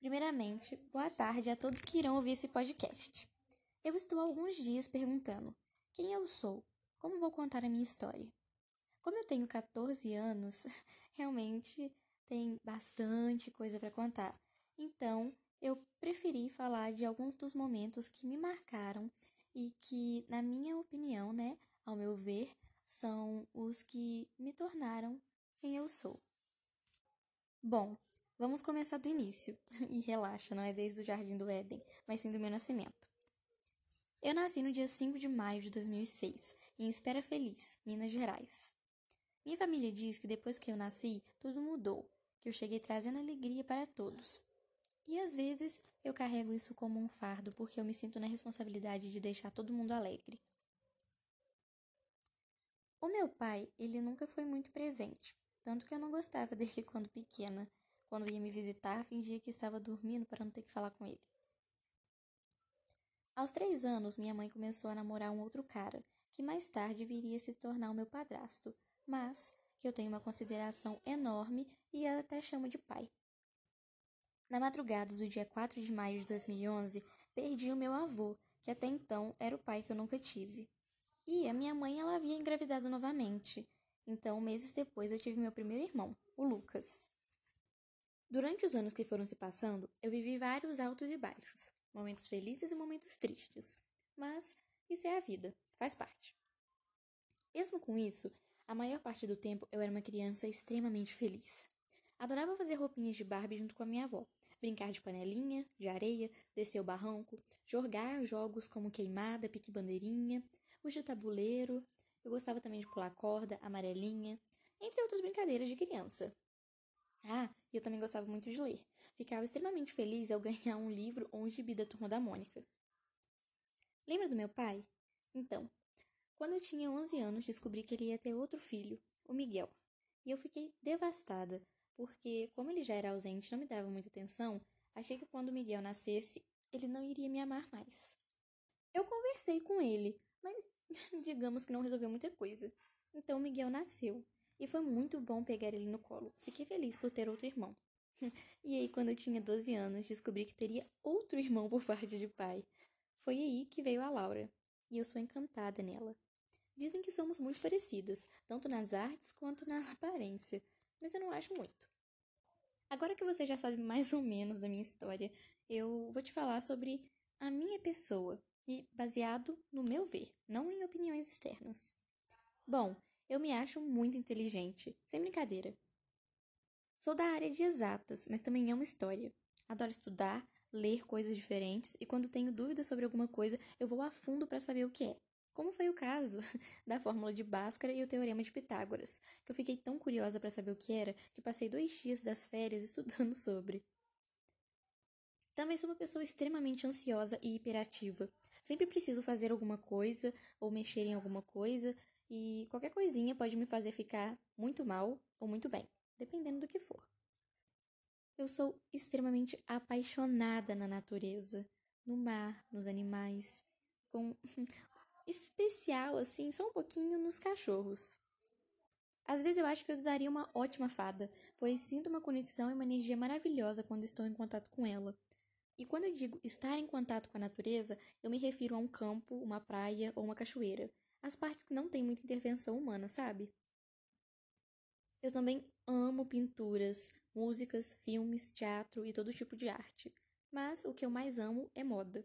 Primeiramente, boa tarde a todos que irão ouvir esse podcast. Eu estou há alguns dias perguntando quem eu sou, como vou contar a minha história. Como eu tenho 14 anos, realmente tem bastante coisa para contar. Então, eu preferi falar de alguns dos momentos que me marcaram e que, na minha opinião, né, ao meu ver, são os que me tornaram quem eu sou. Bom, Vamos começar do início. E relaxa, não é desde o Jardim do Éden, mas sim do meu nascimento. Eu nasci no dia 5 de maio de 2006, em Espera Feliz, Minas Gerais. Minha família diz que depois que eu nasci, tudo mudou, que eu cheguei trazendo alegria para todos. E às vezes eu carrego isso como um fardo porque eu me sinto na responsabilidade de deixar todo mundo alegre. O meu pai, ele nunca foi muito presente, tanto que eu não gostava dele quando pequena, quando ia me visitar, fingia que estava dormindo para não ter que falar com ele. Aos três anos, minha mãe começou a namorar um outro cara, que mais tarde viria se tornar o meu padrasto, mas que eu tenho uma consideração enorme e até chamo de pai. Na madrugada do dia 4 de maio de 2011, perdi o meu avô, que até então era o pai que eu nunca tive. E a minha mãe ela havia engravidado novamente. Então, meses depois, eu tive meu primeiro irmão, o Lucas. Durante os anos que foram se passando, eu vivi vários altos e baixos, momentos felizes e momentos tristes. Mas isso é a vida, faz parte. Mesmo com isso, a maior parte do tempo eu era uma criança extremamente feliz. Adorava fazer roupinhas de Barbie junto com a minha avó, brincar de panelinha, de areia, descer o barranco, jogar jogos como queimada, pique-bandeirinha, os de tabuleiro. Eu gostava também de pular corda, amarelinha, entre outras brincadeiras de criança. Ah, eu também gostava muito de ler. Ficava extremamente feliz ao ganhar um livro ou um gibi da Turma da Mônica. Lembra do meu pai? Então, quando eu tinha 11 anos, descobri que ele ia ter outro filho, o Miguel. E eu fiquei devastada, porque, como ele já era ausente e não me dava muita atenção, achei que quando o Miguel nascesse, ele não iria me amar mais. Eu conversei com ele, mas digamos que não resolveu muita coisa. Então o Miguel nasceu e foi muito bom pegar ele no colo. Fiquei feliz por ter outro irmão. e aí, quando eu tinha 12 anos, descobri que teria outro irmão por parte de pai. Foi aí que veio a Laura, e eu sou encantada nela. Dizem que somos muito parecidas, tanto nas artes quanto na aparência, mas eu não acho muito. Agora que você já sabe mais ou menos da minha história, eu vou te falar sobre a minha pessoa, e baseado no meu ver, não em opiniões externas. Bom, eu me acho muito inteligente, sem brincadeira. Sou da área de exatas, mas também amo história. Adoro estudar, ler coisas diferentes e quando tenho dúvidas sobre alguma coisa, eu vou a fundo para saber o que é. Como foi o caso da fórmula de Bhaskara e o teorema de Pitágoras, que eu fiquei tão curiosa para saber o que era que passei dois dias das férias estudando sobre. Também sou uma pessoa extremamente ansiosa e hiperativa. Sempre preciso fazer alguma coisa ou mexer em alguma coisa e qualquer coisinha pode me fazer ficar muito mal ou muito bem, dependendo do que for. Eu sou extremamente apaixonada na natureza, no mar, nos animais, com especial assim, só um pouquinho nos cachorros. Às vezes eu acho que eu daria uma ótima fada, pois sinto uma conexão e uma energia maravilhosa quando estou em contato com ela. E quando eu digo estar em contato com a natureza, eu me refiro a um campo, uma praia ou uma cachoeira as partes que não têm muita intervenção humana, sabe? Eu também amo pinturas, músicas, filmes, teatro e todo tipo de arte. Mas o que eu mais amo é moda.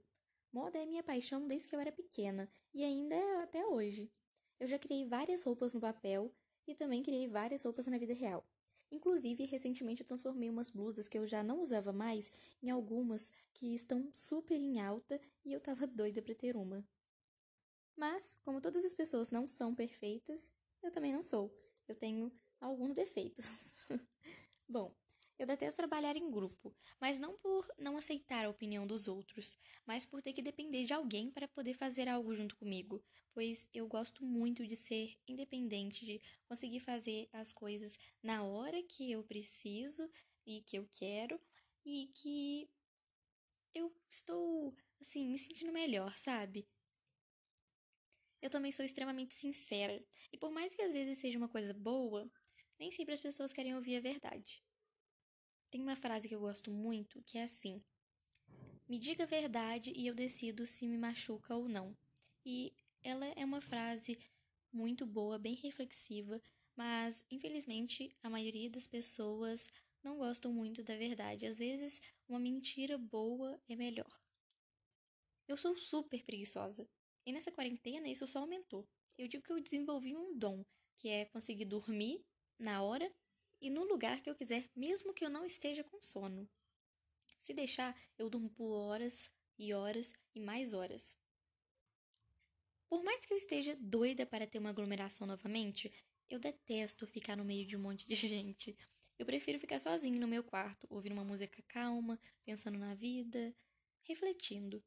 Moda é minha paixão desde que eu era pequena e ainda é até hoje. Eu já criei várias roupas no papel e também criei várias roupas na vida real. Inclusive, recentemente eu transformei umas blusas que eu já não usava mais em algumas que estão super em alta e eu tava doida pra ter uma. Mas, como todas as pessoas não são perfeitas, eu também não sou. Eu tenho alguns defeitos. Bom, eu detesto trabalhar em grupo, mas não por não aceitar a opinião dos outros, mas por ter que depender de alguém para poder fazer algo junto comigo, pois eu gosto muito de ser independente, de conseguir fazer as coisas na hora que eu preciso e que eu quero e que eu estou assim me sentindo melhor, sabe? Eu também sou extremamente sincera, e por mais que às vezes seja uma coisa boa, nem sempre as pessoas querem ouvir a verdade. Tem uma frase que eu gosto muito que é assim: Me diga a verdade e eu decido se me machuca ou não. E ela é uma frase muito boa, bem reflexiva, mas infelizmente a maioria das pessoas não gostam muito da verdade. Às vezes, uma mentira boa é melhor. Eu sou super preguiçosa. E nessa quarentena isso só aumentou. Eu digo que eu desenvolvi um dom, que é conseguir dormir na hora e no lugar que eu quiser, mesmo que eu não esteja com sono. Se deixar, eu durmo por horas e horas e mais horas. Por mais que eu esteja doida para ter uma aglomeração novamente, eu detesto ficar no meio de um monte de gente. Eu prefiro ficar sozinho no meu quarto, ouvindo uma música calma, pensando na vida, refletindo.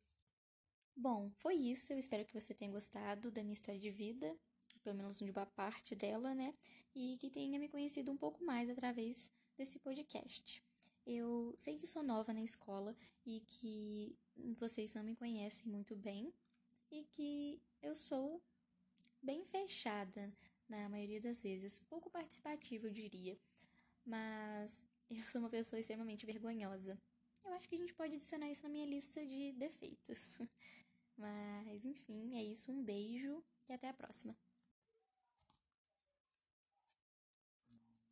Bom, foi isso. Eu espero que você tenha gostado da minha história de vida, pelo menos de uma parte dela, né? E que tenha me conhecido um pouco mais através desse podcast. Eu sei que sou nova na escola e que vocês não me conhecem muito bem e que eu sou bem fechada na maioria das vezes, pouco participativa, eu diria mas eu sou uma pessoa extremamente vergonhosa. Eu acho que a gente pode adicionar isso na minha lista de defeitos. mas, enfim, é isso. Um beijo e até a próxima.